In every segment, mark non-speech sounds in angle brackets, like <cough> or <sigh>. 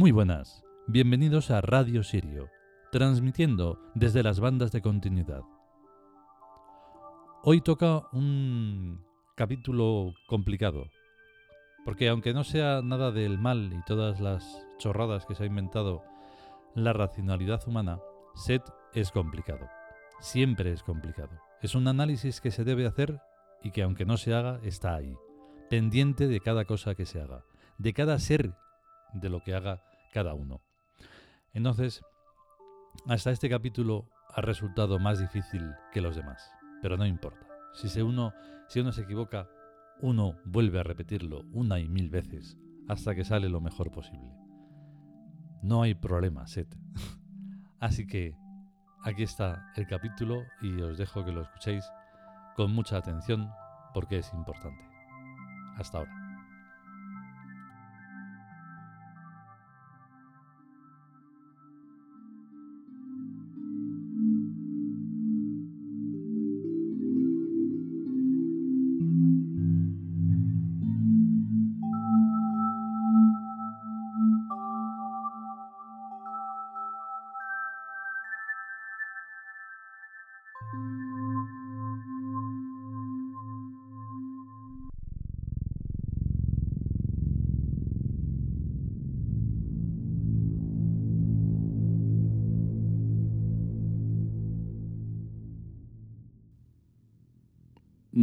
Muy buenas, bienvenidos a Radio Sirio, transmitiendo desde las bandas de continuidad. Hoy toca un capítulo complicado, porque aunque no sea nada del mal y todas las chorradas que se ha inventado la racionalidad humana, Set es complicado. Siempre es complicado. Es un análisis que se debe hacer y que aunque no se haga, está ahí, pendiente de cada cosa que se haga, de cada ser de lo que haga cada uno. Entonces, hasta este capítulo ha resultado más difícil que los demás, pero no importa. Si, se uno, si uno se equivoca, uno vuelve a repetirlo una y mil veces hasta que sale lo mejor posible. No hay problema, Seth. <laughs> Así que aquí está el capítulo y os dejo que lo escuchéis con mucha atención porque es importante. Hasta ahora.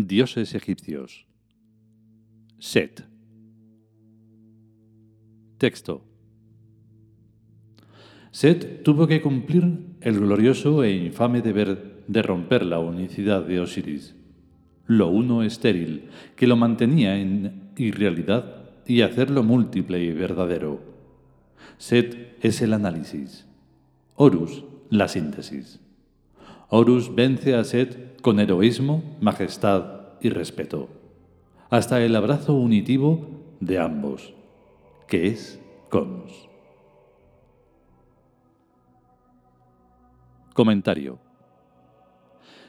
Dioses egipcios. Set. Texto. Set tuvo que cumplir el glorioso e infame deber de romper la unicidad de Osiris, lo uno estéril, que lo mantenía en irrealidad, y hacerlo múltiple y verdadero. Set es el análisis, Horus la síntesis. Horus vence a Set con heroísmo, majestad y respeto, hasta el abrazo unitivo de ambos, que es Cons. Comentario.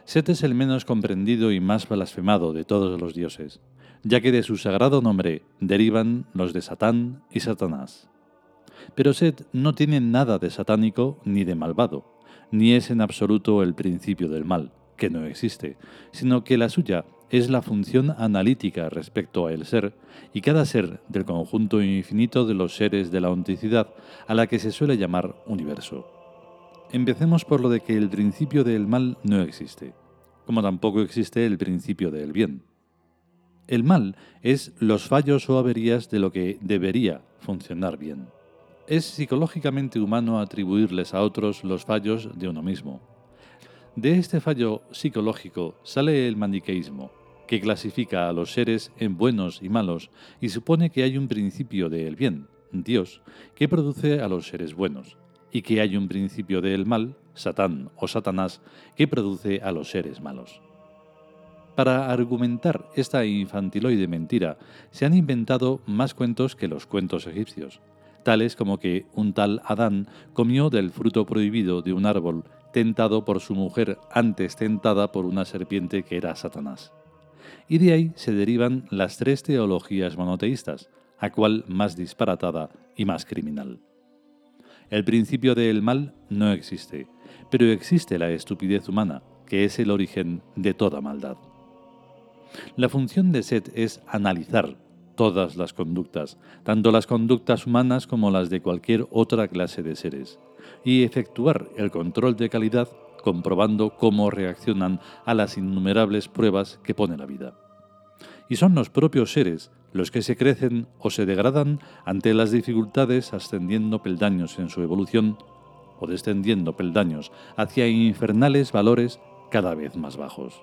Set es el menos comprendido y más blasfemado de todos los dioses, ya que de su sagrado nombre derivan los de Satán y Satanás. Pero Set no tiene nada de satánico ni de malvado ni es en absoluto el principio del mal, que no existe, sino que la suya es la función analítica respecto a el ser, y cada ser del conjunto infinito de los seres de la onticidad, a la que se suele llamar universo. Empecemos por lo de que el principio del mal no existe, como tampoco existe el principio del bien. El mal es los fallos o averías de lo que debería funcionar bien. Es psicológicamente humano atribuirles a otros los fallos de uno mismo. De este fallo psicológico sale el maniqueísmo, que clasifica a los seres en buenos y malos y supone que hay un principio del bien, Dios, que produce a los seres buenos, y que hay un principio del mal, Satán o Satanás, que produce a los seres malos. Para argumentar esta infantiloide mentira, se han inventado más cuentos que los cuentos egipcios tales como que un tal Adán comió del fruto prohibido de un árbol, tentado por su mujer, antes tentada por una serpiente que era Satanás. Y de ahí se derivan las tres teologías monoteístas, a cual más disparatada y más criminal. El principio del mal no existe, pero existe la estupidez humana, que es el origen de toda maldad. La función de Set es analizar, todas las conductas, tanto las conductas humanas como las de cualquier otra clase de seres, y efectuar el control de calidad comprobando cómo reaccionan a las innumerables pruebas que pone la vida. Y son los propios seres los que se crecen o se degradan ante las dificultades ascendiendo peldaños en su evolución o descendiendo peldaños hacia infernales valores cada vez más bajos.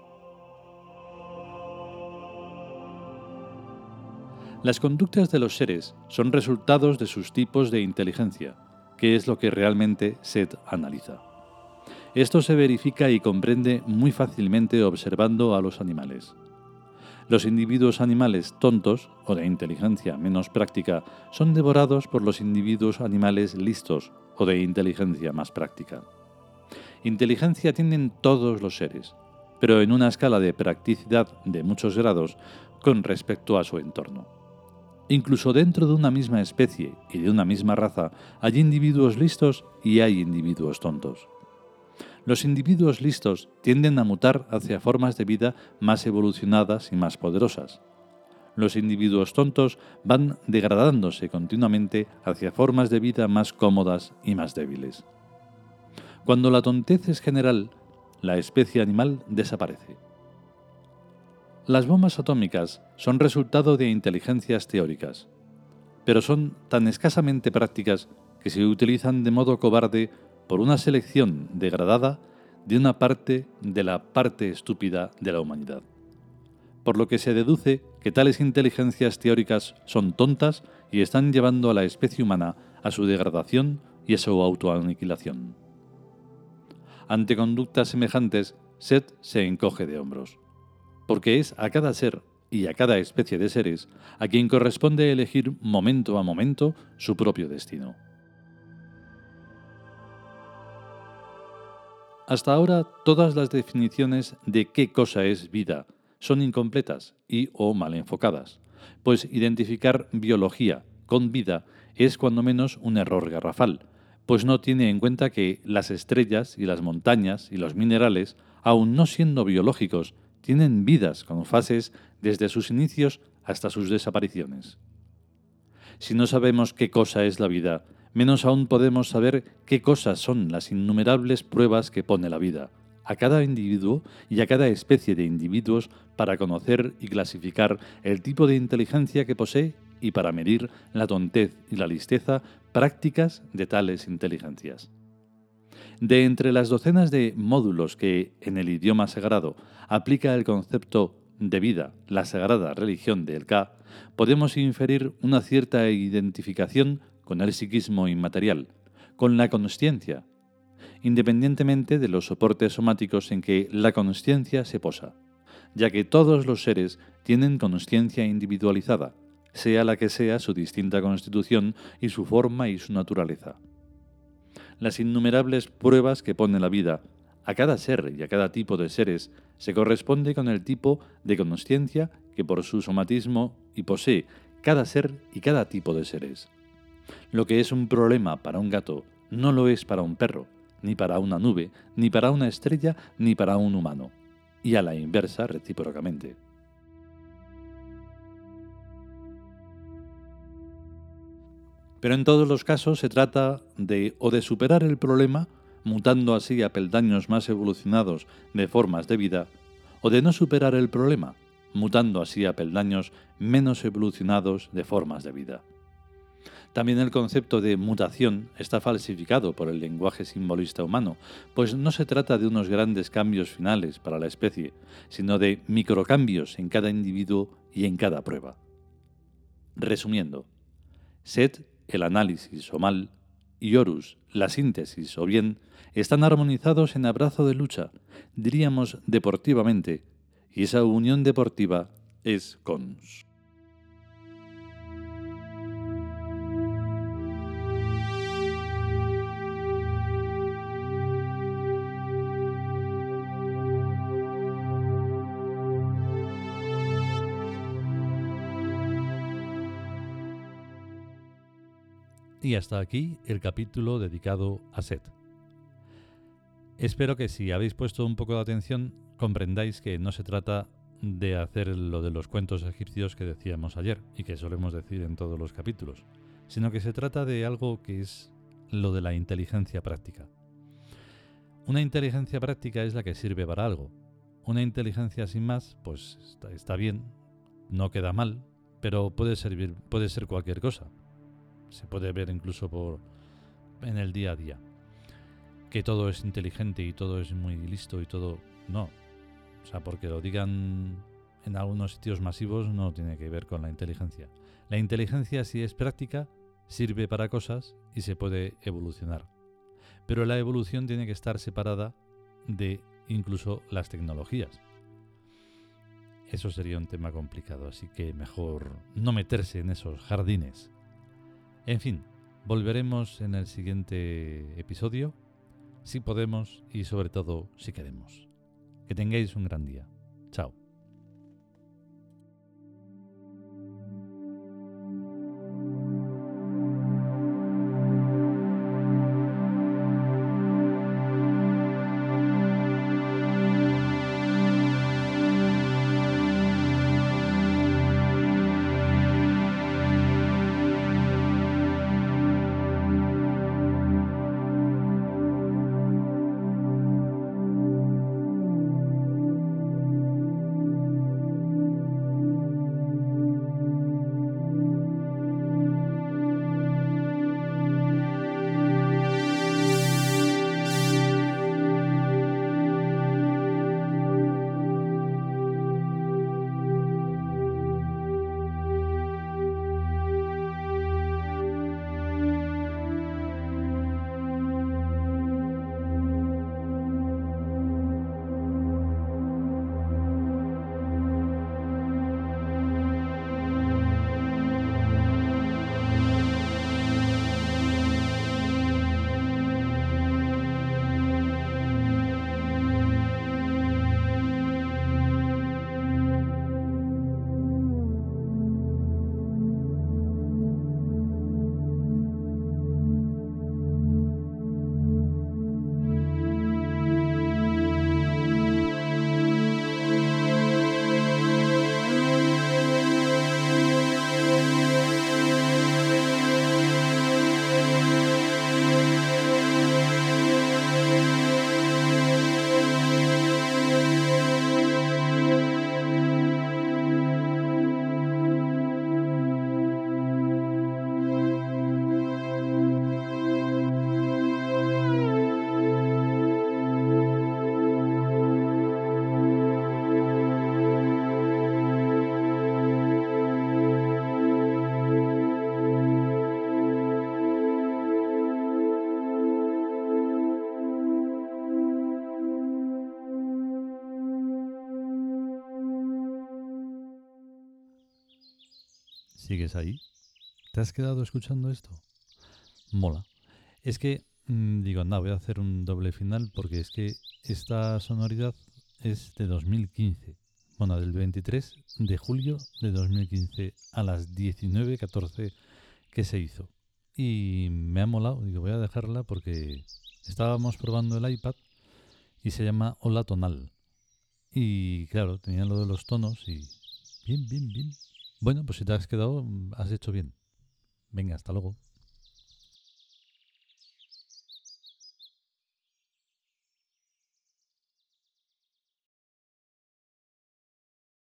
Las conductas de los seres son resultados de sus tipos de inteligencia, es lo que realmente Set analiza. Esto se verifica y comprende muy fácilmente observando a los animales. Los individuos animales tontos o de inteligencia menos práctica son devorados por los individuos animales listos o de inteligencia más práctica. Inteligencia tienen todos los seres, pero en una escala de practicidad de muchos grados con respecto a su entorno. Incluso dentro de una misma especie y de una misma raza hay individuos listos y hay individuos tontos. Los individuos listos tienden a mutar hacia formas de vida más evolucionadas y más poderosas. Los individuos tontos van degradándose continuamente hacia formas de vida más cómodas y más débiles. Cuando la tontez es general, la especie animal desaparece. Las bombas atómicas son resultado de inteligencias teóricas, pero son tan escasamente prácticas que se utilizan de modo cobarde por una selección degradada de una parte de la parte estúpida de la humanidad. Por lo que se deduce que tales inteligencias teóricas son tontas y están llevando a la especie humana a su degradación y a su autoaniquilación. Ante conductas semejantes, Seth se encoge de hombros porque es a cada ser y a cada especie de seres a quien corresponde elegir momento a momento su propio destino. Hasta ahora todas las definiciones de qué cosa es vida son incompletas y o mal enfocadas, pues identificar biología con vida es cuando menos un error garrafal, pues no tiene en cuenta que las estrellas y las montañas y los minerales, aun no siendo biológicos, tienen vidas con fases desde sus inicios hasta sus desapariciones. Si no sabemos qué cosa es la vida, menos aún podemos saber qué cosas son las innumerables pruebas que pone la vida a cada individuo y a cada especie de individuos para conocer y clasificar el tipo de inteligencia que posee y para medir la tontez y la listeza prácticas de tales inteligencias. De entre las docenas de módulos que en el idioma sagrado aplica el concepto de vida, la sagrada religión del Ka, podemos inferir una cierta identificación con el psiquismo inmaterial, con la consciencia, independientemente de los soportes somáticos en que la consciencia se posa, ya que todos los seres tienen consciencia individualizada, sea la que sea su distinta constitución y su forma y su naturaleza las innumerables pruebas que pone la vida a cada ser y a cada tipo de seres se corresponde con el tipo de consciencia que por su somatismo y posee cada ser y cada tipo de seres. Lo que es un problema para un gato no lo es para un perro, ni para una nube, ni para una estrella, ni para un humano, y a la inversa recíprocamente. Pero en todos los casos se trata de o de superar el problema, mutando así a peldaños más evolucionados de formas de vida, o de no superar el problema, mutando así a peldaños menos evolucionados de formas de vida. También el concepto de mutación está falsificado por el lenguaje simbolista humano, pues no se trata de unos grandes cambios finales para la especie, sino de microcambios en cada individuo y en cada prueba. Resumiendo, Set el análisis o mal, y Horus, la síntesis o bien, están armonizados en abrazo de lucha, diríamos deportivamente, y esa unión deportiva es cons. Y hasta aquí el capítulo dedicado a Set. Espero que si habéis puesto un poco de atención comprendáis que no se trata de hacer lo de los cuentos egipcios que decíamos ayer y que solemos decir en todos los capítulos, sino que se trata de algo que es lo de la inteligencia práctica. Una inteligencia práctica es la que sirve para algo. Una inteligencia sin más, pues está, bien, no queda mal, pero puede servir, puede ser cualquier cosa se puede ver incluso por en el día a día. Que todo es inteligente y todo es muy listo y todo. No. O sea, porque lo digan en algunos sitios masivos no tiene que ver con la inteligencia. La inteligencia, si es práctica, sirve para cosas y se puede evolucionar. Pero la evolución tiene que estar separada de incluso las tecnologías. Eso sería un tema complicado, así que mejor no meterse en esos jardines. En fin, volveremos en el siguiente episodio, si podemos y sobre todo si queremos. Que tengáis un gran día. Chao. ¿Sigues ahí? ¿Te has quedado escuchando esto? Mola. Es que, mm, digo, anda, voy a hacer un doble final porque es que esta sonoridad es de 2015. Bueno, del 23 de julio de 2015 a las 19.14 que se hizo. Y me ha molado, digo, voy a dejarla porque estábamos probando el iPad y se llama Hola Tonal. Y claro, tenía lo de los tonos y bien, bien, bien. Bueno, pues si te has quedado, has hecho bien. Venga, hasta luego.